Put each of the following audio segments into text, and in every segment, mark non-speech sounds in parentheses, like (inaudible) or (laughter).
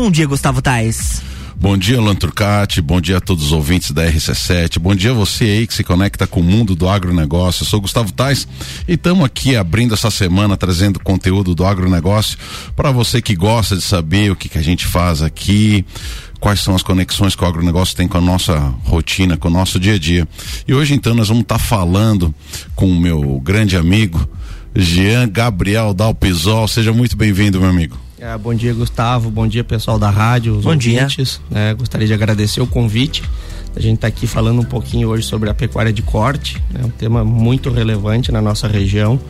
Bom dia, Gustavo Tais. Bom dia, Luan Turcati. Bom dia a todos os ouvintes da RC7. Bom dia a você aí que se conecta com o mundo do agronegócio. Eu sou Gustavo Tais e estamos aqui abrindo essa semana trazendo conteúdo do agronegócio para você que gosta de saber o que, que a gente faz aqui quais são as conexões que o agronegócio tem com a nossa rotina, com o nosso dia a dia. E hoje então nós vamos estar tá falando com o meu grande amigo, Jean Gabriel Dalpisol. Seja muito bem-vindo, meu amigo. É, bom dia, Gustavo. Bom dia, pessoal da rádio. bom ouvintes. dia. É, gostaria de agradecer o convite. A gente está aqui falando um pouquinho hoje sobre a pecuária de corte, né, um tema muito relevante na nossa região.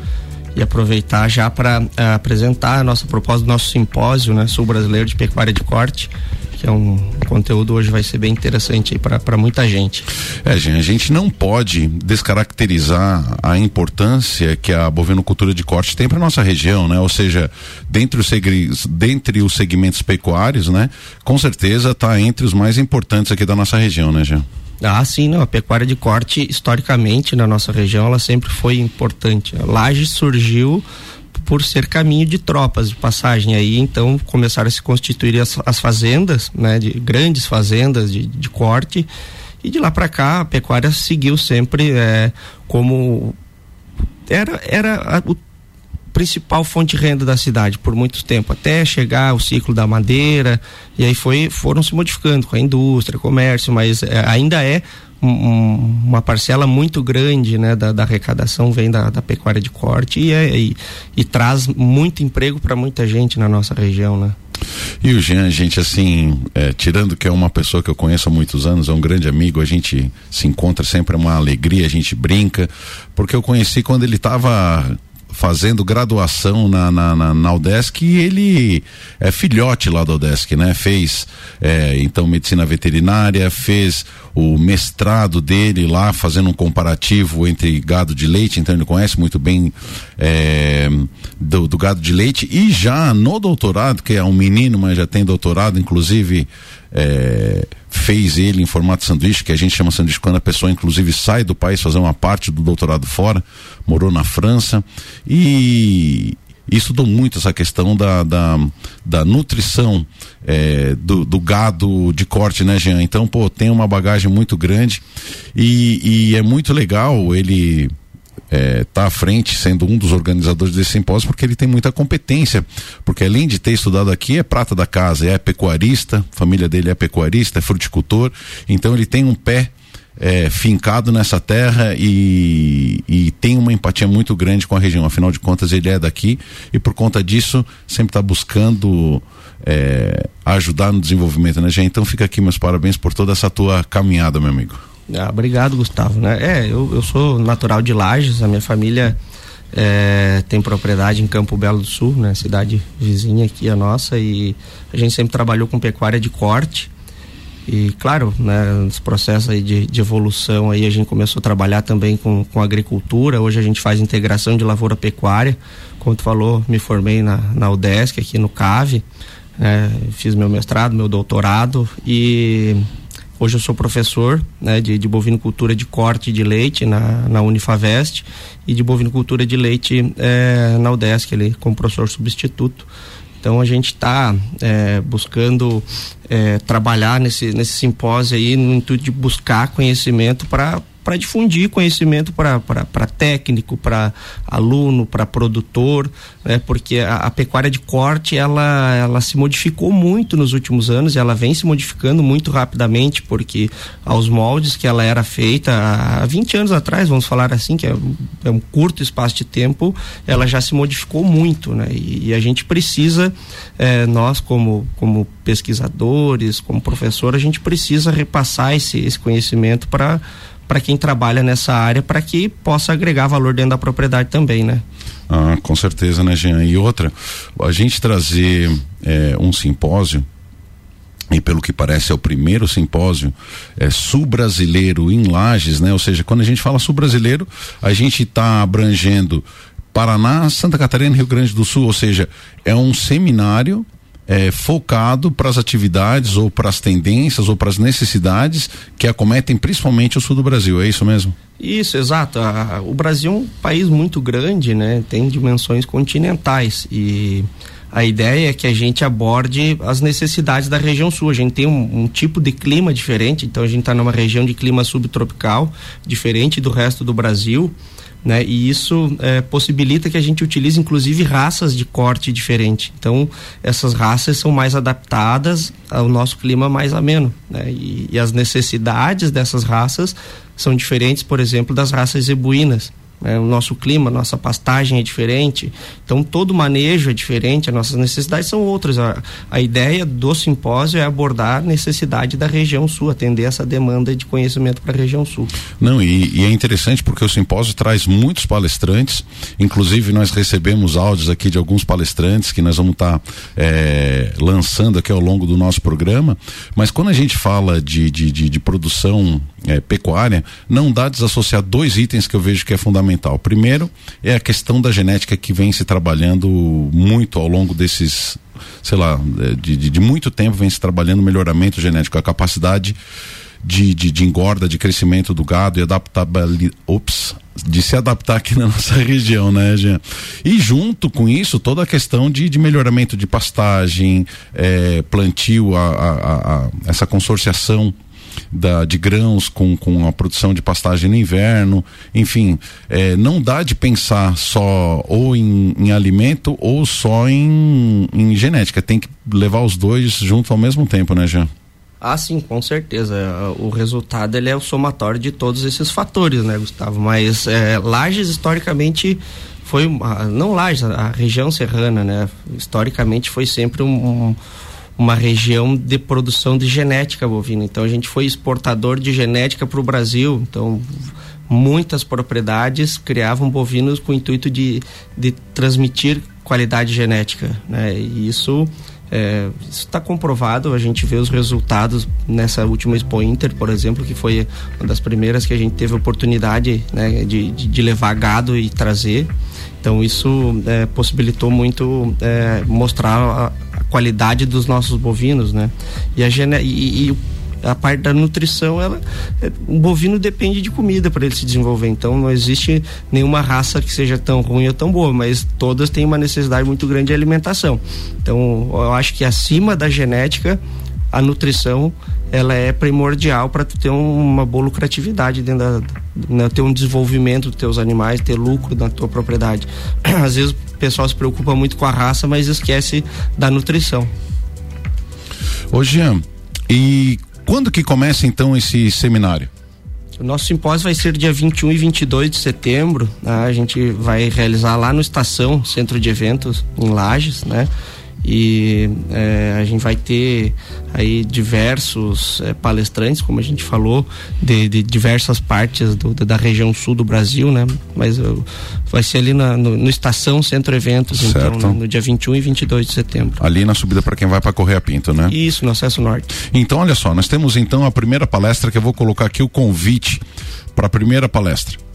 E aproveitar já para uh, é, apresentar a nossa proposta do nosso simpósio né, Sul Brasileiro de Pecuária de Corte, que é um conteúdo hoje vai ser bem interessante para muita gente. É, gente, a gente não pode descaracterizar a importância que a bovinocultura de corte tem para nossa região, né? Ou seja, dentre os, dentre os segmentos pecuários, né? Com certeza está entre os mais importantes aqui da nossa região, né, Jean? Ah, sim, não. A pecuária de corte, historicamente, na nossa região, ela sempre foi importante. A laje surgiu por ser caminho de tropas de passagem aí então começaram a se constituir as, as fazendas né de grandes fazendas de, de corte. E de lá para cá a pecuária seguiu sempre é, como era era a, o principal fonte de renda da cidade por muito tempo até chegar o ciclo da madeira. E aí foi foram se modificando com a indústria comércio mas é, ainda é um, uma parcela muito grande né, da, da arrecadação vem da, da, pecuária de corte e, é, e, e traz muito emprego para muita gente na nossa região, né? E o Jean, gente, assim, é, tirando que é uma pessoa que eu conheço há muitos anos, é um grande amigo, a gente se encontra sempre é uma alegria, a gente brinca, porque eu conheci quando ele estava fazendo graduação na, na, na, na Udesc e ele é filhote lá da Udesc, né? Fez é, então medicina veterinária, fez o mestrado dele lá, fazendo um comparativo entre gado de leite, então ele conhece muito bem é, do, do, gado de leite, e já no doutorado, que é um menino, mas já tem doutorado, inclusive é, fez ele em formato sanduíche, que a gente chama sanduíche quando a pessoa inclusive sai do país fazer uma parte do doutorado fora, morou na França e, estudou muito essa questão da, da, da nutrição é, do, do, gado de corte, né, Jean? Então, pô, tem uma bagagem muito grande e, e é muito legal ele é, tá à frente, sendo um dos organizadores desse simpósio, porque ele tem muita competência. Porque além de ter estudado aqui, é prata da casa, é pecuarista, a família dele é pecuarista, é fruticultor, então ele tem um pé é, fincado nessa terra e, e, tem uma empatia muito grande com a região. Afinal de contas, ele é daqui e por conta disso sempre está buscando é, ajudar no desenvolvimento, né, gente? Então fica aqui meus parabéns por toda essa tua caminhada, meu amigo. Ah, obrigado, Gustavo. Né? É, eu, eu sou natural de Lages, a minha família é, tem propriedade em Campo Belo do Sul, né? Cidade vizinha aqui a nossa e a gente sempre trabalhou com pecuária de corte e claro, né, nos processos aí de, de, evolução aí a gente começou a trabalhar também com, com agricultura. Hoje a gente faz integração de lavoura pecuária. Como tu falou, me formei na, na UDESC aqui no CAVE. Né, fiz meu mestrado, meu doutorado e hoje eu sou professor né, de, de bovinocultura de corte de leite na, na Unifavest e de bovinocultura de leite é, na UDESC, ali, como professor substituto. Então a gente está é, buscando é, trabalhar nesse, nesse simpósio aí no intuito de buscar conhecimento para para difundir conhecimento para técnico, para aluno, para produtor, né? porque a, a, pecuária de corte ela, ela se modificou muito nos últimos anos e ela vem se modificando muito rapidamente, porque aos moldes que ela era feita há 20 anos atrás, vamos falar assim, que é, é um curto espaço de tempo, ela já se modificou muito, né? E, e a gente precisa, é, nós como, como pesquisadores, como professor, a gente precisa repassar esse, esse conhecimento para para quem trabalha nessa área, para que possa agregar valor dentro da propriedade também, né? Ah, com certeza, né, Jean? E outra, a gente trazer é, um simpósio e pelo que parece é o primeiro simpósio é, sul-brasileiro em Lages, né? Ou seja, quando a gente fala sul-brasileiro, a gente está abrangendo Paraná, Santa Catarina, Rio Grande do Sul, ou seja, é um seminário é, focado para as atividades ou para as tendências ou para as necessidades que acometem principalmente o sul do Brasil, é isso mesmo? Isso, exato. o Brasil é um país muito grande, né? Tem dimensões continentais e a ideia é que a gente aborde as necessidades da região sul. A gente tem um, um tipo de clima diferente, então a gente está numa região de clima subtropical, diferente do resto do Brasil. Né? E isso é, possibilita que a gente utilize inclusive raças de corte diferente. Então, essas raças são mais adaptadas ao nosso clima mais ameno. Né? E, e as necessidades dessas raças são diferentes, por exemplo, das raças zebuínas. Né? O nosso clima, nossa pastagem é diferente, então todo manejo é diferente, as nossas necessidades são outras. A, a ideia do simpósio é abordar a necessidade da região sul, atender essa demanda de conhecimento para a região sul. Não, e, e, é interessante porque o simpósio traz muitos palestrantes, inclusive nós recebemos áudios aqui de alguns palestrantes que nós vamos estar tá, é, lançando aqui ao longo do nosso programa, mas quando a gente fala de, de, de, de produção é, pecuária, não dá desassociar dois itens que eu vejo que é fundamental. Primeiro é a questão da genética que vem se trabalhando muito ao longo desses, sei lá, é, de, de, de muito tempo vem se trabalhando melhoramento genético, a capacidade de, de, de, engorda, de crescimento do gado e adaptabilidade, ops, de se adaptar aqui na nossa (laughs) região, né, Jean? E junto com isso, toda a questão de, de melhoramento de pastagem, é, plantio, a, a, a, essa consorciação da, de grãos com, com a produção de pastagem no inverno, enfim, é, não dá de pensar só ou em, em alimento ou só em, em genética, tem que levar os dois junto ao mesmo tempo, né, Jean? Ah, sim, com certeza. O resultado ele é o somatório de todos esses fatores, né, Gustavo? Mas é, Lages historicamente foi não Lages, a região serrana, né? Historicamente foi sempre um, um uma região de produção de genética bovina. Então a gente foi exportador de genética para o Brasil. Então muitas propriedades criavam bovinos com o intuito de, de transmitir qualidade genética. Né? E isso é, está comprovado, a gente vê os resultados nessa última Expo Inter, por exemplo, que foi uma das primeiras que a gente teve oportunidade né, de, de, levar gado e trazer. Então isso é, possibilitou muito é, mostrar a, qualidade dos nossos bovinos, né? E a, gene, e, e a parte da nutrição, ela, é, o bovino depende de comida para ele se desenvolver. Então não existe nenhuma raça que seja tão ruim ou tão boa, mas todas têm uma necessidade muito grande de alimentação. Então eu acho que acima da genética, a nutrição ela é primordial para ter um, uma boa lucratividade dentro da, né, ter um desenvolvimento dos teus animais, ter lucro na tua propriedade. (clears throat) Às vezes o pessoal se preocupa muito com a raça, mas esquece da nutrição. Ô Jean, e quando que começa então esse seminário? O nosso simpósio vai ser dia 21 e 22 de setembro. Né? A gente vai realizar lá no Estação, Centro de Eventos, em Lages, né? E é, a gente vai ter aí diversos é, palestrantes, como a gente falou, de, de diversas partes do, da região sul do Brasil, né? Mas uh, vai ser ali na, no, no, Estação Centro Eventos, então, certo. então, no, no, dia 21 e 22 de setembro. Ali na subida para quem vai para Correia Pinto, né? Isso, no acesso norte. Então, olha só, nós temos então a primeira palestra que eu vou colocar aqui o convite para a primeira palestra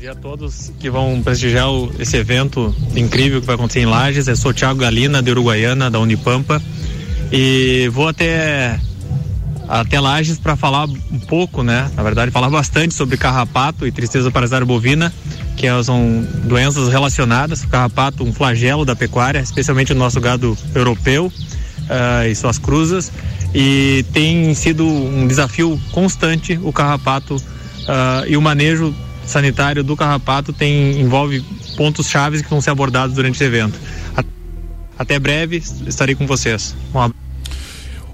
dia a todos que vão prestigiar o, esse evento incrível que vai acontecer em Lages. Eu sou Thiago Galina, de Uruguaiana, da Unipampa. E vou até até Lages para falar um pouco, né? Na verdade, falar bastante sobre carrapato e tristeza parasitária bovina, que são doenças relacionadas. O carrapato, um flagelo da pecuária, especialmente no nosso gado europeu uh, e suas cruzas. E tem sido um desafio constante o carrapato uh, e o manejo sanitário do carrapato tem envolve pontos chaves que vão ser abordados durante esse evento. Até breve, estarei com vocês. Um abraço.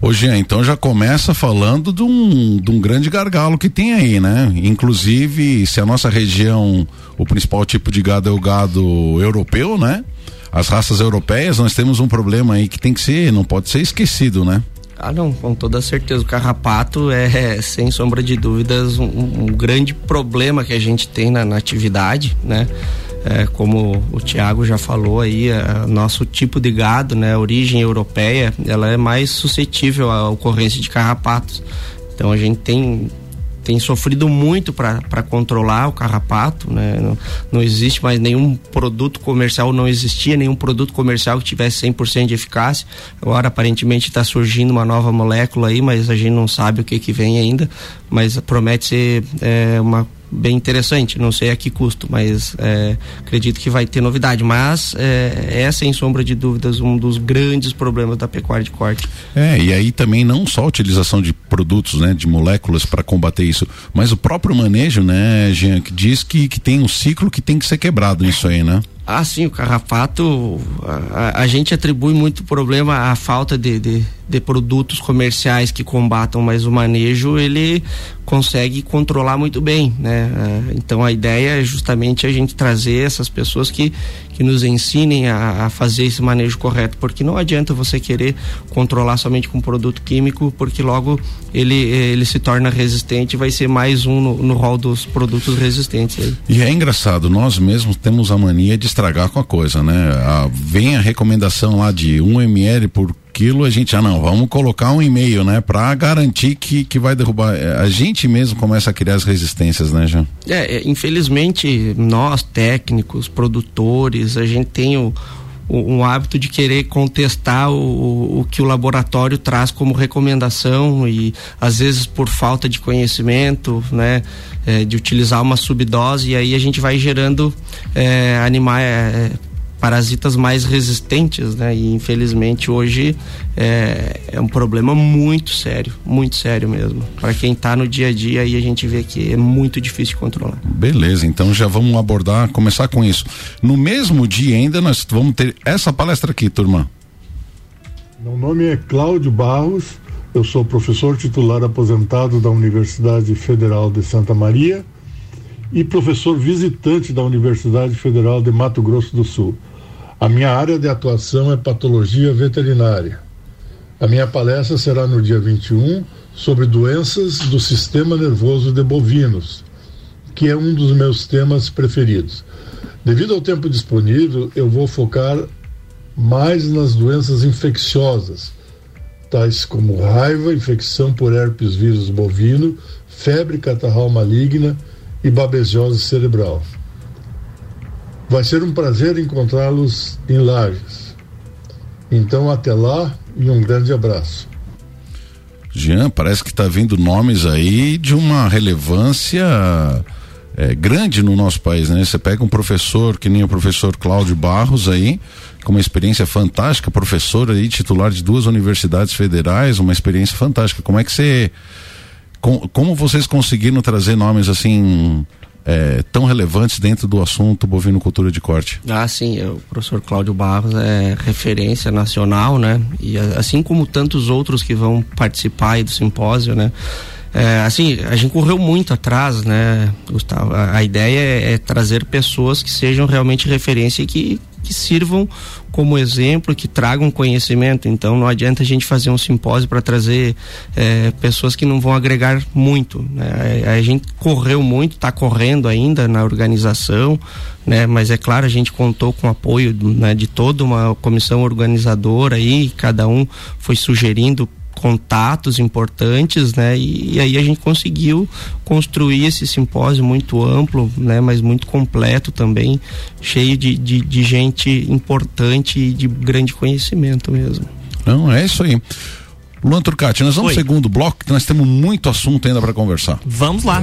Ô Jean, então já começa falando de um, de um grande gargalo que tem aí, né? Inclusive, se a nossa região, o principal tipo de gado é o gado europeu, né? As raças europeias, nós temos um problema aí que tem que ser, não pode ser esquecido, né? Ah, não, com toda certeza. O carrapato é, sem sombra de dúvidas, um, um grande problema que a gente tem na, na atividade, né? É, como o Tiago já falou aí, é, nosso tipo de gado, né, a origem europeia, ela é mais suscetível à ocorrência de carrapatos. Então a gente tem tem sofrido muito para controlar o carrapato, né? Não, não, existe mais nenhum produto comercial, não existia nenhum produto comercial que tivesse 100% de eficácia. Agora aparentemente está surgindo uma nova molécula aí, mas a gente não sabe o que que vem ainda, mas promete ser é, uma bem interessante. Não sei a que custo, mas é, acredito que vai ter novidade. Mas é, é, sem sombra de dúvidas, um dos grandes problemas da pecuária de corte. É, e aí também não só a utilização de produtos, né, de moléculas para combater isso, mas o próprio manejo, né, Jean, que diz que, que tem um ciclo que tem que ser quebrado nisso aí, né? Ah, sim, o carrapato, a, a gente atribui muito problema à falta de, de, de, produtos comerciais que combatam, mas o manejo ele consegue controlar muito bem, né? Ah, então a ideia é justamente a gente trazer essas pessoas que, que nos ensinem a, a fazer esse manejo correto, porque não adianta você querer controlar somente com produto químico, porque logo ele, ele se torna resistente e vai ser mais um no, rol dos produtos resistentes. Aí. E é engraçado, nós mesmos temos a mania de estragar com a coisa, né? A, vem a recomendação lá de 1 ml por quilo, a gente, ah não, vamos colocar um e-mail, né? Para garantir que, que vai derrubar. É, a gente mesmo começa a criar as resistências, né, Jean? É, é infelizmente, nós técnicos, produtores, a gente tem o, um hábito de querer contestar o, o que o laboratório traz como recomendação e às vezes por falta de conhecimento, né, é, de utilizar uma subdose e aí a gente vai gerando é, animais é, parasitas mais resistentes, né? E infelizmente hoje é, é um problema muito sério, muito sério mesmo. Para quem está no dia a dia aí a gente vê que é muito difícil de controlar. Beleza, então já vamos abordar, começar com isso. No mesmo dia ainda nós vamos ter essa palestra aqui, turma. Meu nome é Cláudio Barros, eu sou professor titular aposentado da Universidade Federal de Santa Maria e professor visitante da Universidade Federal de Mato Grosso do Sul. A minha área de atuação é patologia veterinária. A minha palestra será no dia 21 sobre doenças do sistema nervoso de bovinos, que é um dos meus temas preferidos. Devido ao tempo disponível, eu vou focar mais nas doenças infecciosas, tais como raiva, infecção por herpes vírus bovino, febre catarral maligna e babesiose cerebral. Vai ser um prazer encontrá-los em Lages. Então, até lá e um grande abraço. Jean, parece que está vindo nomes aí de uma relevância é, grande no nosso país, né? Você pega um professor que nem o professor Cláudio Barros aí, com uma experiência fantástica, professor aí, titular de duas universidades federais, uma experiência fantástica. Como é que você com, como vocês conseguiram trazer nomes assim é, tão relevantes dentro do assunto bovinocultura de corte? Ah, sim, o professor Cláudio Barros é referência nacional, né? E assim como tantos outros que vão participar do simpósio, né? É, assim, a gente correu muito atrás, né, Gustavo? A, a ideia é, é, trazer pessoas que sejam realmente referência e que, que sirvam como exemplo, que tragam conhecimento. Então, não adianta a gente fazer um simpósio para trazer é, pessoas que não vão agregar muito. Né? A, a gente correu muito, está correndo ainda na organização, né? Mas é claro, a gente contou com o apoio né, de toda uma comissão organizadora aí, cada um foi sugerindo contatos importantes, né? E, e, aí a gente conseguiu construir esse simpósio muito amplo, né? Mas muito completo também, cheio de, de, de gente importante e de grande conhecimento mesmo. Não, é isso aí. Luan Turcati, nós vamos Oi. segundo bloco, que nós temos muito assunto ainda para conversar. Vamos lá.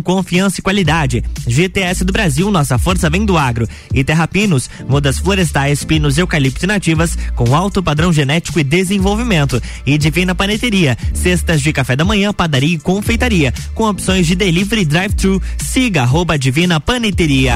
confiança e qualidade. GTS do Brasil, nossa força vem do agro. E Terrapinos, mudas florestais, pinos eucalipto nativas com alto padrão genético e desenvolvimento. E Divina Paneteria, cestas de café da manhã, padaria e confeitaria, com opções de delivery drive-thru. Siga arroba Divina Paneteria.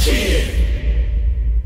Cheers.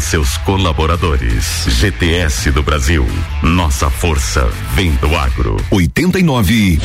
seus colaboradores. GTS do Brasil. Nossa força vem do agro. 89.9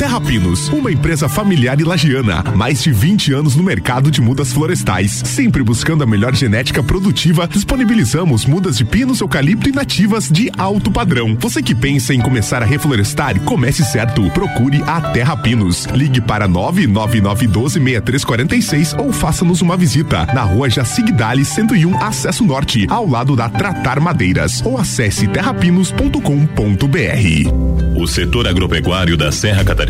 Terra Pinos, uma empresa familiar e lagiana, mais de 20 anos no mercado de mudas florestais, sempre buscando a melhor genética produtiva, disponibilizamos mudas de pinos, eucalipto e nativas de alto padrão. Você que pensa em começar a reflorestar, comece certo. Procure a Terra Pinos. Ligue para 999126346 ou faça-nos uma visita na rua Jacigdale 101, acesso norte, ao lado da Tratar Madeiras, ou acesse terrapinos.com.br. O setor agropecuário da Serra Catarina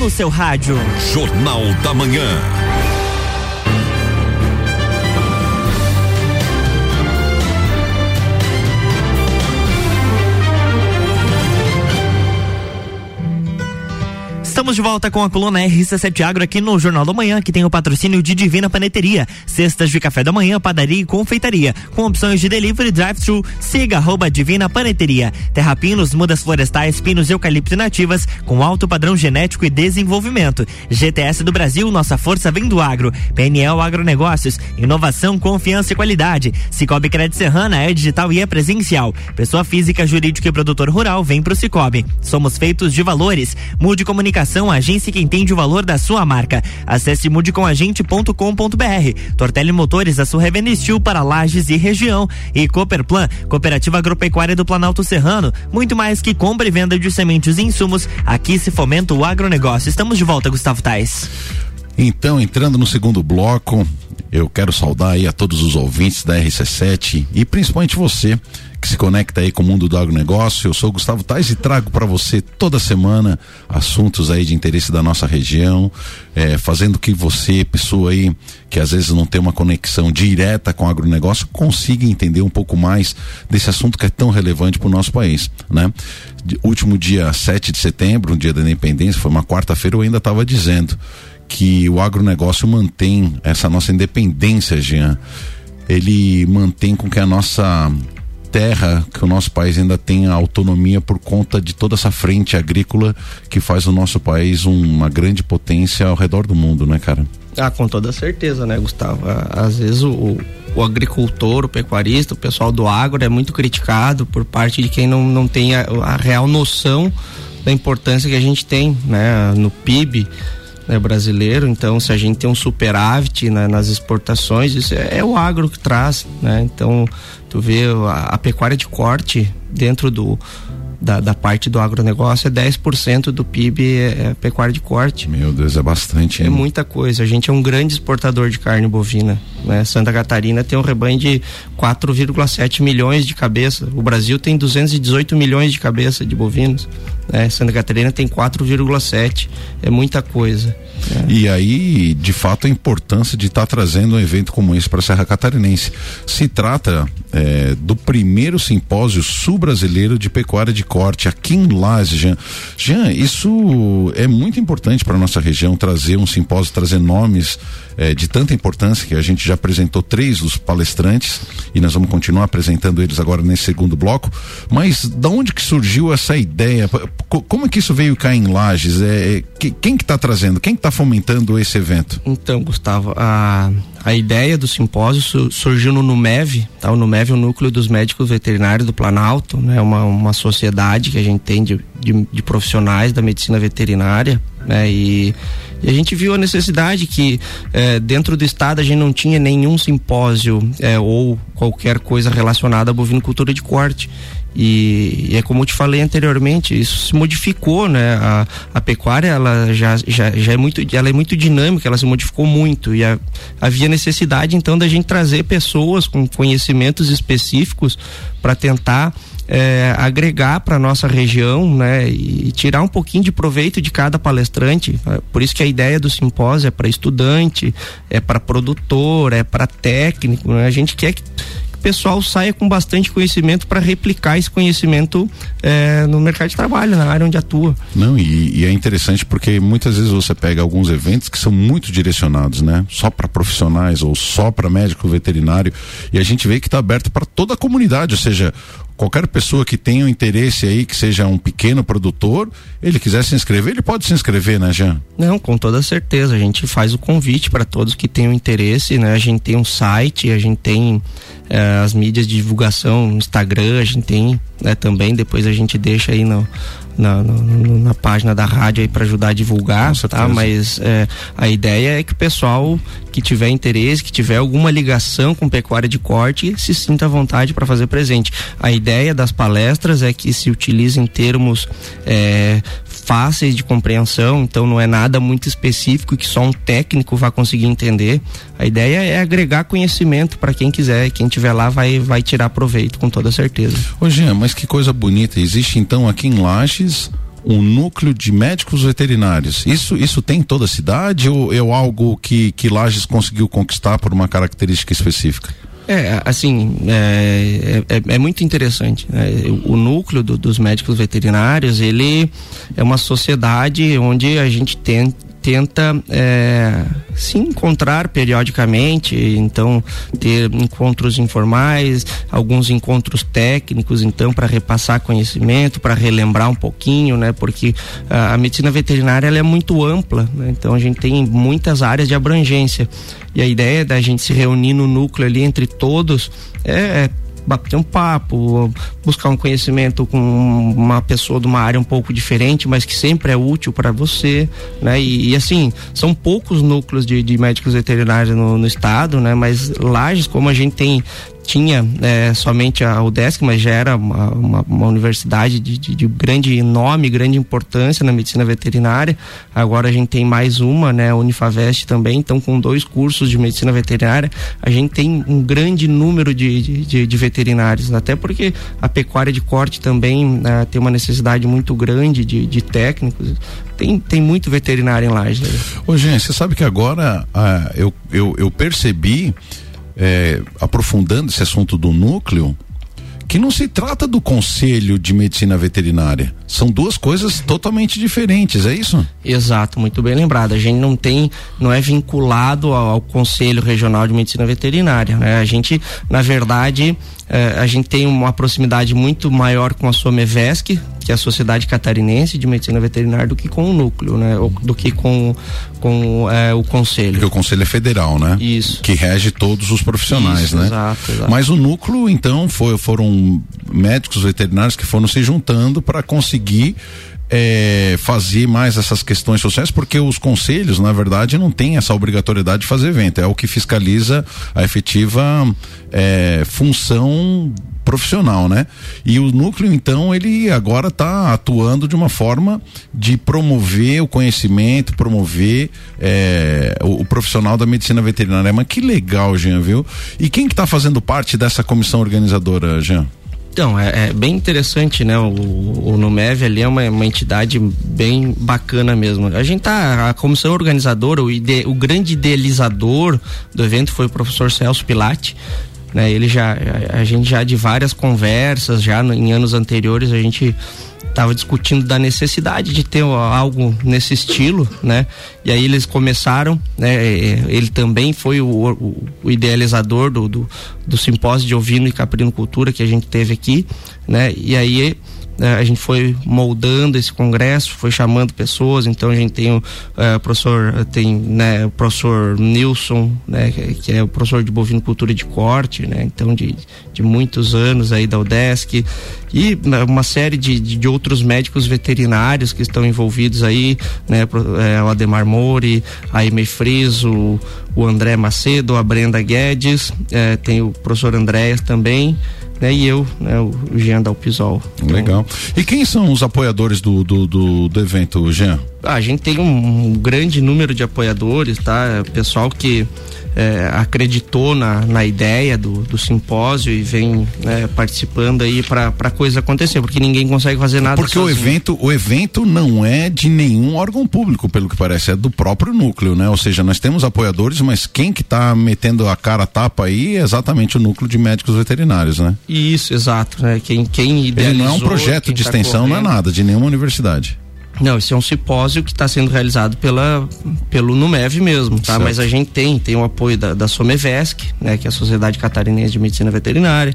No seu rádio. Jornal da Manhã. Estamos de volta com a coluna RC7 Agro aqui no Jornal da Manhã, que tem o patrocínio de Divina Paneteria, cestas de café da manhã, padaria e confeitaria, com opções de delivery drive-thru. Siga arroba Divina Paneteria. Terra Pinos, mudas florestais, pinos eucalipto nativas, com alto padrão genético e desenvolvimento. GTS do Brasil, nossa força vem do agro. PNL Agronegócios, inovação, confiança e qualidade. Cicobi Crédito Serrana é digital e é presencial. Pessoa física, jurídica e produtor rural vem pro Cicobi. Somos feitos de valores. Mude comunicação Comunicação, agência que entende o valor da sua marca. Acesse mudecomagente.com.br. Tortelli Motores, a sua revenda Estil para Lages e região. E Cooperplan, Cooperativa Agropecuária do Planalto Serrano. Muito mais que compra e venda de sementes e insumos. Aqui se fomenta o agronegócio. Estamos de volta, Gustavo Tais. Então, entrando no segundo bloco, eu quero saudar aí a todos os ouvintes da RC7 e principalmente você que se conecta aí com o mundo do agronegócio. Eu sou Gustavo Tais e trago para você toda semana assuntos aí de interesse da nossa região, é, fazendo que você, pessoa aí que às vezes não tem uma conexão direta com o agronegócio, consiga entender um pouco mais desse assunto que é tão relevante para o nosso país, né? De, último dia 7 de setembro, um dia da independência, foi uma quarta-feira, eu ainda estava dizendo que o agronegócio mantém essa nossa independência, Jean. Ele mantém com que a nossa terra, que o nosso país ainda tenha autonomia por conta de toda essa frente agrícola que faz o nosso país uma grande potência ao redor do mundo, né, cara? Ah, com toda certeza, né, Gustavo? Às vezes o, o agricultor, o pecuarista, o pessoal do agro é muito criticado por parte de quem não, não tem a, a real noção da importância que a gente tem, né, no PIB né, brasileiro. Então, se a gente tem um superávit né, nas exportações, isso é, é, o agro que traz, né? Então, tu vê a, a pecuária de corte dentro do da, da, parte do agronegócio é 10% do PIB é, é, pecuária de corte. Meu Deus, é bastante. Hein? É muita coisa. A gente é um grande exportador de carne bovina. Né? Santa Catarina tem um rebanho de 4,7 milhões de cabeças. O Brasil tem 218 milhões de cabeças de bovinos. Né? Santa Catarina tem 4,7. É muita coisa. É. E aí, de fato, a importância de estar tá trazendo um evento como esse para a Serra Catarinense. Se trata é, do primeiro simpósio sul-brasileiro de pecuária de corte aqui em Lages, Jean. Jean, isso é muito importante para nossa região trazer um simpósio, trazer nomes é, de tanta importância que a gente já apresentou três dos palestrantes e nós vamos continuar apresentando eles agora nesse segundo bloco. Mas da onde que surgiu essa ideia? Como é que isso veio cá em Lages? É, é que, quem que está trazendo? Quem que está fomentando esse evento? Então, Gustavo, a, a ideia do simpósio surgiu no NUMEV, tá? O NUMEV é o Núcleo dos Médicos Veterinários do Planalto, né? Uma, uma sociedade que a gente tem de, de, de profissionais da medicina veterinária, né? E e a gente viu a necessidade que eh, dentro do estado a gente não tinha nenhum simpósio eh, ou qualquer coisa relacionada à bovinocultura de corte. E, e, é como eu te falei anteriormente, isso se modificou, né? A, a pecuária ela já, já, já é muito, ela é muito dinâmica, ela se modificou muito e a, havia necessidade então da gente trazer pessoas com conhecimentos específicos para tentar é, agregar para nossa região, né, e tirar um pouquinho de proveito de cada palestrante. É, por isso que a ideia do simpósio é para estudante, é para produtor, é para técnico. Né? A gente quer que pessoal saia com bastante conhecimento para replicar esse conhecimento é, no mercado de trabalho, na área onde atua. Não, e, e, é interessante porque muitas vezes você pega alguns eventos que são muito direcionados, né? Só para profissionais ou só para médico veterinário e a gente vê que está aberto para toda a comunidade, ou seja, qualquer pessoa que tenha um interesse aí, que seja um pequeno produtor, ele quiser se inscrever, ele pode se inscrever, né, Jean? Não, com toda certeza. A gente faz o convite para todos que tenham interesse, né? A gente tem um site, a gente tem eh, as mídias de divulgação, Instagram, a gente tem né, também, depois a gente deixa aí no, na, no, na página da rádio aí para ajudar a divulgar, tá? Mas é, a ideia é que o pessoal que tiver interesse, que tiver alguma ligação com pecuária de corte, se sinta à vontade para fazer presente. A ideia das palestras é que se utilizem termos é, fáceis de compreensão, então não é nada muito específico que só um técnico vai conseguir entender. A ideia é agregar conhecimento para quem quiser, quem tiver lá vai vai tirar proveito com toda certeza. Ô Jean, mas que coisa bonita, existe então aqui em Lages um núcleo de médicos veterinários. Isso, isso tem em toda a cidade ou é algo que, que Lages conseguiu conquistar por uma característica específica? É, assim, é, é, é muito interessante. Né? O núcleo do, dos médicos veterinários, ele é uma sociedade onde a gente tem, tenta é, se encontrar periodicamente, então ter encontros informais, alguns encontros técnicos, então para repassar conhecimento, para relembrar um pouquinho, né? Porque a, a medicina veterinária é muito ampla, né? então a gente tem muitas áreas de abrangência e a ideia da gente se reunir no núcleo ali entre todos é, é bater um papo, buscar um conhecimento com uma pessoa de uma área um pouco diferente, mas que sempre é útil para você, né? E, e, assim, são poucos núcleos de, de médicos veterinários no, no estado, né? Mas Lages, como a gente tem tinha é, somente a UDESC, mas já era uma, uma, uma universidade de, de, de, grande nome, grande importância na medicina veterinária. Agora a gente tem mais uma, né, a Unifavest também. Então, com dois cursos de medicina veterinária, a gente tem um grande número de, de, de veterinários, até porque a pecuária de corte também né, tem uma necessidade muito grande de, de técnicos. Tem, tem muito veterinário em Laje. Né? Ô, gente, você sabe que agora ah, eu, eu, eu percebi é, aprofundando esse assunto do núcleo, que não se trata do Conselho de Medicina Veterinária. São duas coisas totalmente diferentes, é isso? Exato, muito bem lembrado. A gente não tem, não é vinculado ao, ao Conselho Regional de Medicina Veterinária. Né? A gente, na verdade, eh, a gente tem uma proximidade muito maior com a Somevesc, que é a Sociedade Catarinense de Medicina Veterinária, do que com o núcleo, né? Do que com, com eh, o conselho. Porque o conselho é federal, né? Isso. Que rege todos os profissionais, Isso, né? Exato, exato. Mas o núcleo, então, foi, foram médicos veterinários que foram se juntando para conseguir é, fazer mais essas questões sociais, porque os conselhos, na verdade, não têm essa obrigatoriedade de fazer evento. É o que fiscaliza a efetiva é, função profissional, né? E o núcleo, então, ele agora está atuando de uma forma de promover o conhecimento, promover é, o, o, profissional da medicina veterinária. Mas que legal, Jean, viu? E quem que está fazendo parte dessa comissão organizadora, Jean? Então, é, é, bem interessante, né? O, o Numev ali é uma, uma, entidade bem bacana mesmo. A gente tá, a comissão organizadora, o, ide, o grande idealizador do evento foi o professor Celso Pilati, né? Ele já, a, a gente já de várias conversas, já no, em anos anteriores, a gente estava discutindo da necessidade de ter algo nesse estilo, né? E aí eles começaram, né? Ele também foi o, o, o idealizador do, do, do, simpósio de ovino e caprino cultura que a gente teve aqui, né? E aí né, a gente foi moldando esse congresso, foi chamando pessoas, então a gente tem o uh, professor, tem né, o professor Nilson, né, que, é o professor de bovinocultura de corte, né, então de, de muitos anos aí da UDESC, e né, uma série de, de, outros médicos veterinários que estão envolvidos aí, né, é, o Ademar Mori, a Ime Friso, o André Macedo, a Brenda Guedes, é, tem o professor Andréas também, né? E eu, né, o Jean Dalpisol. Então, Legal. E quem são os apoiadores do, do, do, do evento, Jean? Ah, a gente tem um, um, grande número de apoiadores, tá? Pessoal que é, acreditou na, na ideia do, do simpósio e vem né, participando aí para a coisa acontecer, porque ninguém consegue fazer nada Porque sozinho. o evento, o evento não é de nenhum órgão público, pelo que parece, é do próprio núcleo, né? Ou seja, nós temos apoiadores, mas quem que está metendo a cara a tapa aí é exatamente o núcleo de médicos veterinários, né? Isso, exato, né? Quem, quem idealizou, Ele não é um projeto de tá extensão, não é nada, de nenhuma universidade. Não, esse é um simpósio que está sendo realizado pela, pelo NUMEV mesmo, tá? Certo. Mas a gente tem, tem o apoio da, da Somevesc, né? Que é a Sociedade Catarinense de Medicina Veterinária,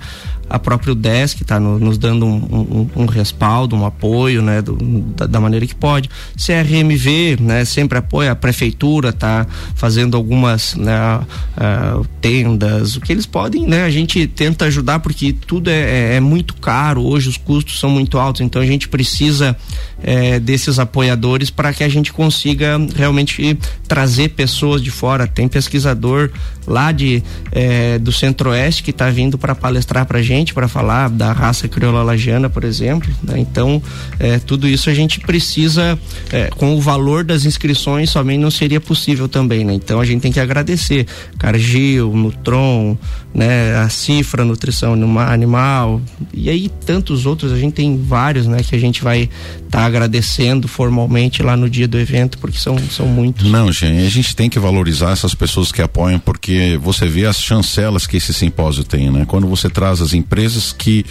a própria UDESC está no, nos dando um, um, um, respaldo, um apoio, né, do, da, da, maneira que pode. CRMV, né, sempre apoia a prefeitura, tá fazendo algumas né, uh, tendas, o que eles podem, né, a gente tenta ajudar porque tudo é, é, é muito caro hoje, os custos são muito altos, então a gente precisa é, desses apoiadores para que a gente consiga realmente trazer pessoas de fora. Tem pesquisador lá de é, do Centro-Oeste que está vindo para palestrar para a gente, para falar da raça crioula lagiana, por exemplo. Né? Então, é, tudo isso a gente precisa, é, com o valor das inscrições, somente não seria possível também. Né? Então, a gente tem que agradecer Cargil, Nutron, né, a Cifra Nutrição Animal e aí tantos outros. A gente tem vários, né, que a gente vai estar tá agradecendo formalmente lá no dia do evento, porque são, são muitos. Não, gente, a gente tem que valorizar essas pessoas que apoiam, porque você vê as chancelas que esse simpósio tem, né? Quando você traz as empresas que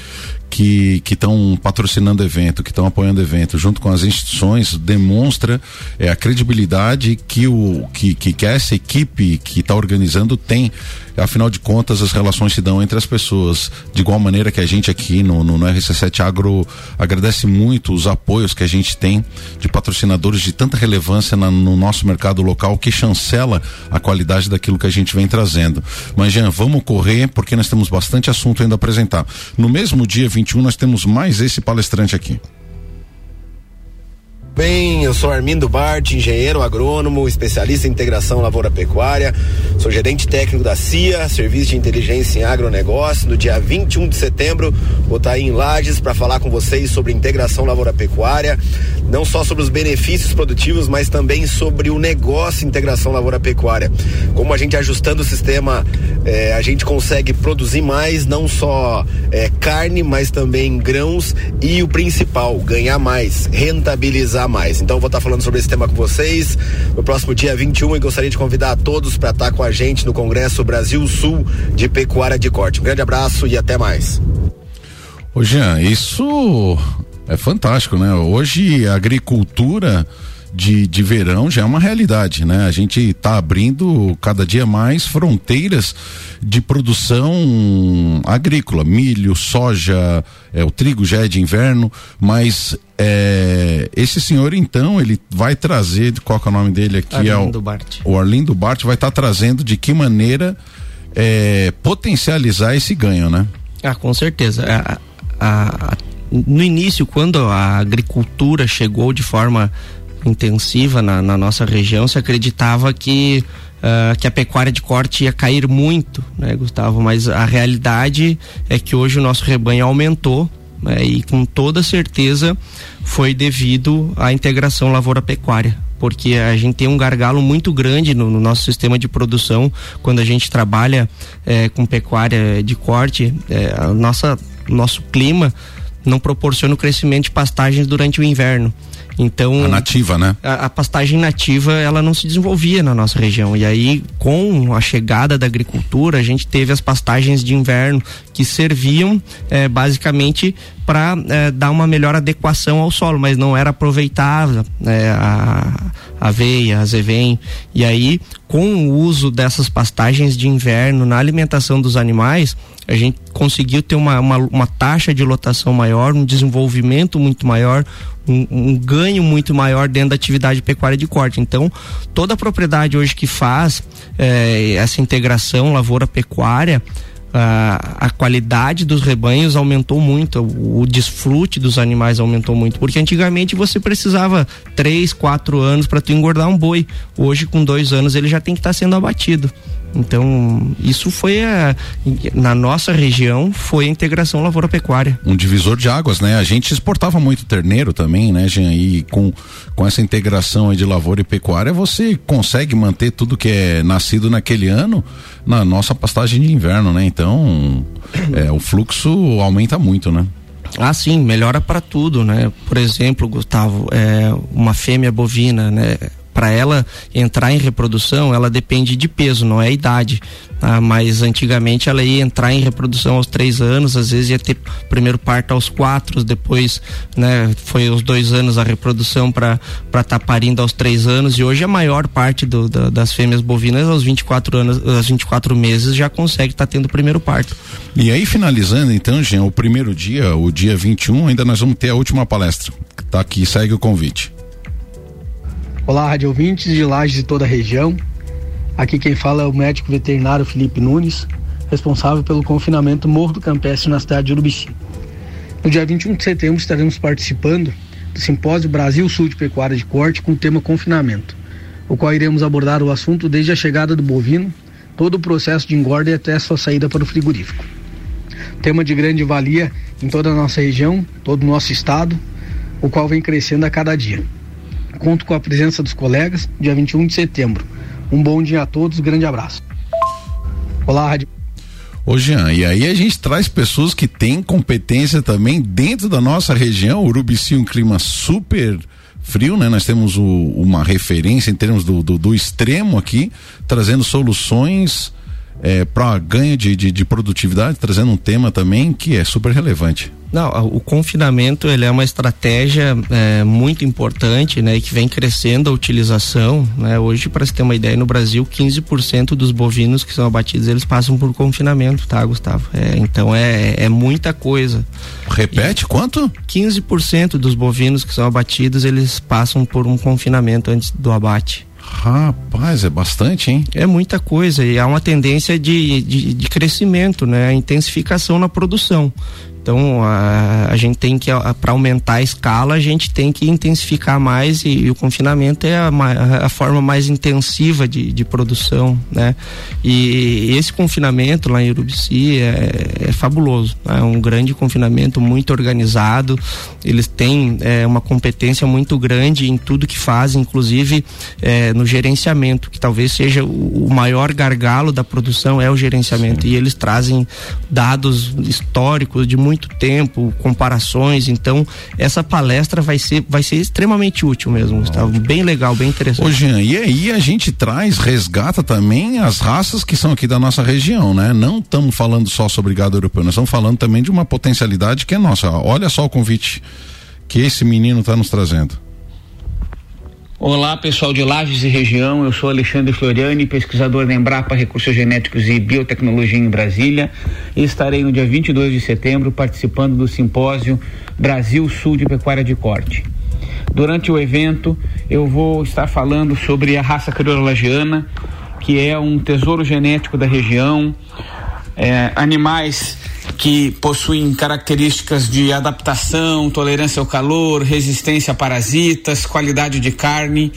que estão patrocinando evento, que estão apoiando evento, junto com as instituições, demonstra é, a credibilidade que, o, que, que, que essa equipe que está organizando tem. Afinal de contas, as relações se dão entre as pessoas. De igual maneira que a gente aqui no, no, no RC7 Agro agradece muito os apoios que a gente tem de patrocinadores de tanta relevância na, no nosso mercado local que chancela a qualidade daquilo que a gente vem trazendo. Mas, Jean, vamos correr porque nós temos bastante assunto ainda a apresentar. No mesmo dia 21, nós temos mais esse palestrante aqui. Bem, eu sou Armindo Bart, engenheiro agrônomo, especialista em integração lavoura-pecuária, sou gerente técnico da CIA, Serviço de Inteligência em Agronegócio. No dia 21 de setembro, vou estar aí em Lages para falar com vocês sobre integração lavoura-pecuária, não só sobre os benefícios produtivos, mas também sobre o negócio integração lavoura-pecuária. Como a gente ajustando o sistema, eh, a gente consegue produzir mais, não só eh, carne, mas também grãos e o principal, ganhar mais, rentabilizar mais. Então vou estar falando sobre esse tema com vocês no próximo dia 21 e gostaria de convidar a todos para estar com a gente no Congresso Brasil Sul de Pecuária de Corte. Um grande abraço e até mais. Ô Jean, isso é fantástico, né? Hoje a agricultura de, de verão já é uma realidade, né? A gente está abrindo cada dia mais fronteiras de produção agrícola, milho, soja, é, o trigo já é de inverno, mas é, esse senhor então ele vai trazer, qual é o nome dele aqui? Arlindo é o, Bart. o Arlindo Bart vai estar tá trazendo de que maneira é, potencializar esse ganho, né? Ah, com certeza. A, a, a, no início, quando a agricultura chegou de forma intensiva na, na nossa região, se acreditava que Uh, que a pecuária de corte ia cair muito, né, Gustavo? Mas a realidade é que hoje o nosso rebanho aumentou né, e com toda certeza foi devido à integração lavoura-pecuária. Porque a gente tem um gargalo muito grande no, no nosso sistema de produção quando a gente trabalha eh, com pecuária de corte. Eh, a nossa, nosso clima não proporciona o crescimento de pastagens durante o inverno. Então a nativa, né? A, a, pastagem nativa ela não se desenvolvia na nossa região e aí com a chegada da agricultura a gente teve as pastagens de inverno que serviam eh, basicamente para eh, dar uma melhor adequação ao solo, mas não era aproveitada eh, a aveia, azevém e aí com o uso dessas pastagens de inverno na alimentação dos animais a gente conseguiu ter uma, uma, uma taxa de lotação maior, um desenvolvimento muito maior, um, um, ganho muito maior dentro da atividade pecuária de corte. Então, toda a propriedade hoje que faz eh, essa integração lavoura-pecuária, a, qualidade dos rebanhos aumentou muito, o, o, desfrute dos animais aumentou muito, porque antigamente você precisava três, quatro anos para tu engordar um boi. Hoje, com dois anos, ele já tem que estar tá sendo abatido. Então, isso foi a, na nossa região foi a integração lavoura pecuária. Um divisor de águas, né? A gente exportava muito terneiro também, né, Jean? E com, com essa integração de lavoura e pecuária, você consegue manter tudo que é nascido naquele ano na nossa pastagem de inverno, né? Então, é, o fluxo aumenta muito, né? Ah, sim, melhora para tudo, né? Por exemplo, Gustavo, é, uma fêmea bovina, né? Para ela entrar em reprodução, ela depende de peso, não é idade. Tá? Mas antigamente ela ia entrar em reprodução aos três anos, às vezes ia ter primeiro parto aos quatro, depois né, foi aos dois anos a reprodução para estar tá parindo aos três anos, e hoje a maior parte do, da, das fêmeas bovinas aos 24 anos, aos 24 meses já consegue estar tá tendo o primeiro parto. E aí, finalizando, então, Jean, o primeiro dia, o dia 21, ainda nós vamos ter a última palestra. Tá aqui, segue o convite. Olá, rádio ouvintes de Lages de toda a região. Aqui quem fala é o médico veterinário Felipe Nunes, responsável pelo confinamento Morro do Campestre na cidade de Urubici. No dia 21 de setembro estaremos participando do Simpósio Brasil Sul de Pecuária de Corte com o tema confinamento, o qual iremos abordar o assunto desde a chegada do bovino, todo o processo de engorda e até a sua saída para o frigorífico. Tema de grande valia em toda a nossa região, todo o nosso estado, o qual vem crescendo a cada dia. Conto com a presença dos colegas, dia 21 de setembro. Um bom dia a todos, grande abraço. Olá, Rádio. Ô Jean, e aí a gente traz pessoas que têm competência também dentro da nossa região, Urubici um clima super frio, né? Nós temos o, uma referência em termos do, do, do extremo aqui, trazendo soluções é, para ganho de, de, de produtividade, trazendo um tema também que é super relevante. Não, o confinamento ele é uma estratégia é, muito importante, né, que vem crescendo a utilização, né? Hoje, para se ter uma ideia, no Brasil, 15% dos bovinos que são abatidos eles passam por confinamento, tá, Gustavo? É, então é, é muita coisa. Repete, e quanto? 15% dos bovinos que são abatidos eles passam por um confinamento antes do abate. Rapaz, é bastante, hein? É muita coisa e há uma tendência de, de, de crescimento, né? A intensificação na produção. Então a, a gente tem que, para aumentar a escala, a gente tem que intensificar mais e, e o confinamento é a, a, forma mais intensiva de, de produção, né? E esse confinamento lá em Urubici é, é fabuloso, é um grande confinamento muito organizado. Eles têm é, uma competência muito grande em tudo que fazem, inclusive é, no gerenciamento, que talvez seja o, o, maior gargalo da produção é o gerenciamento. Sim. E eles trazem dados históricos de muito muito tempo, comparações. Então, essa palestra vai ser, vai ser extremamente útil mesmo, Gustavo. Bem legal, bem interessante. Ô, Jean, e aí a gente traz, resgata também as raças que são aqui da nossa região, né? Não estamos falando só sobre gado europeu, nós estamos falando também de uma potencialidade que é nossa. Olha só o convite que esse menino está nos trazendo. Olá, pessoal de Lages e região. Eu sou Alexandre Floriani, pesquisador da Embrapa Recursos Genéticos e Biotecnologia em Brasília. E estarei no dia 22 de setembro participando do simpósio Brasil Sul de Pecuária de Corte. Durante o evento, eu vou estar falando sobre a raça crioula lagiana, que é um tesouro genético da região. É, animais que possuem características de adaptação, tolerância ao calor, resistência a parasitas, qualidade de carne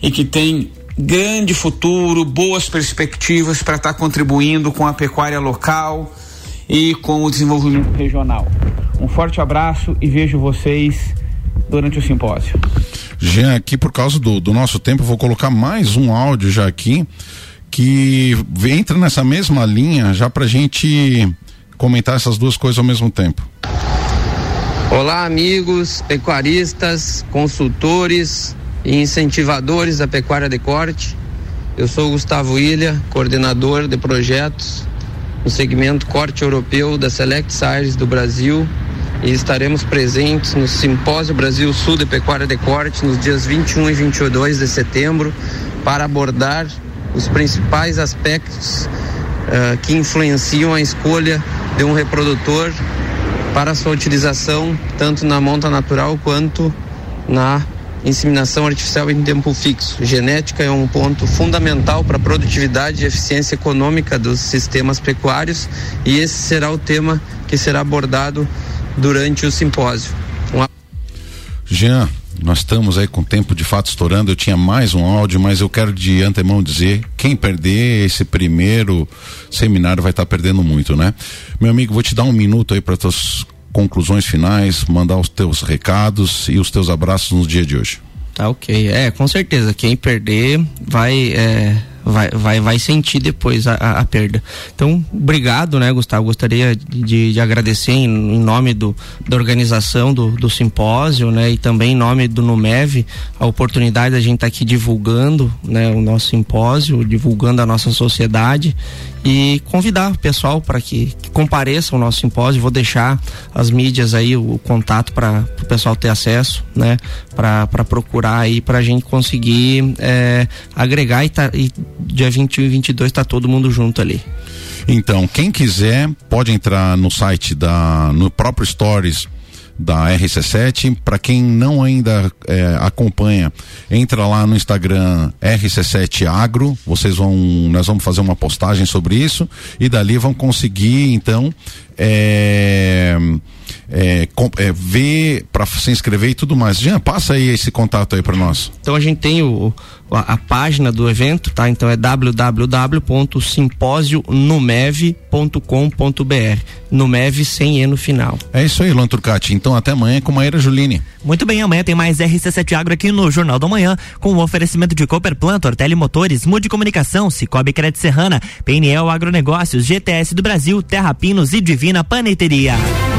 e que tem grande futuro, boas perspectivas para estar tá contribuindo com a pecuária local e com o desenvolvimento regional. Um forte abraço e vejo vocês durante o simpósio. Jean, aqui por causa do, do nosso tempo, vou colocar mais um áudio já aqui que entra nessa mesma linha já para gente comentar essas duas coisas ao mesmo tempo. Olá, amigos, pecuaristas, consultores e incentivadores da pecuária de corte. Eu sou Gustavo Ilha, coordenador de projetos no segmento corte europeu da Select Sires do Brasil e estaremos presentes no Simpósio Brasil Sul de Pecuária de Corte nos dias 21 e 22 de setembro para abordar os principais aspectos uh, que influenciam a escolha de um reprodutor para sua utilização tanto na monta natural quanto na inseminação artificial em tempo fixo. Genética é um ponto fundamental para a produtividade e eficiência econômica dos sistemas pecuários e esse será o tema que será abordado durante o simpósio. Um... Jean, nós estamos aí com o tempo de fato estourando. Eu tinha mais um áudio, mas eu quero de antemão dizer: quem perder esse primeiro seminário vai estar tá perdendo muito, né? Meu amigo, vou te dar um minuto aí para tuas conclusões finais, mandar os teus recados e os teus abraços no dia de hoje. Tá ok. É, com certeza. Quem perder vai. É vai, vai, vai sentir depois a, a, a, perda. Então, obrigado, né, Gustavo? Gostaria de, de agradecer em, em, nome do, da organização do, do simpósio, né, e também em nome do Numev, a oportunidade da gente estar tá aqui divulgando, né, o nosso simpósio, divulgando a nossa sociedade e convidar o pessoal para que, que compareça ao nosso simpósio. Vou deixar as mídias aí, o, o contato para o pessoal ter acesso, né, para procurar aí, para a gente conseguir é, agregar e, tá, e dia 21 e 22 está todo mundo junto ali. Então, quem quiser pode entrar no site da no próprio Stories da RC7. Para quem não ainda é, acompanha, entra lá no Instagram RC7 Agro. Vocês vão, nós vamos fazer uma postagem sobre isso e dali vão conseguir então é, é, é, ver para se inscrever e tudo mais. Jean, passa aí esse contato aí para nós. Então a gente tem o, a, a, página do evento, tá? Então é www.simpósionumev.com.br. Numev sem E no final. É isso aí, Luan Turcati. Então até amanhã com Maíra Juline. Muito bem, amanhã tem mais RC7 Agro aqui no Jornal da Manhã, com o oferecimento de Cooper Plant, Ortele Motores, Mude Comunicação, Cicobi Crédito Serrana, PNL Agronegócios, GTS do Brasil, Terra Pinos e Divina Paneteria.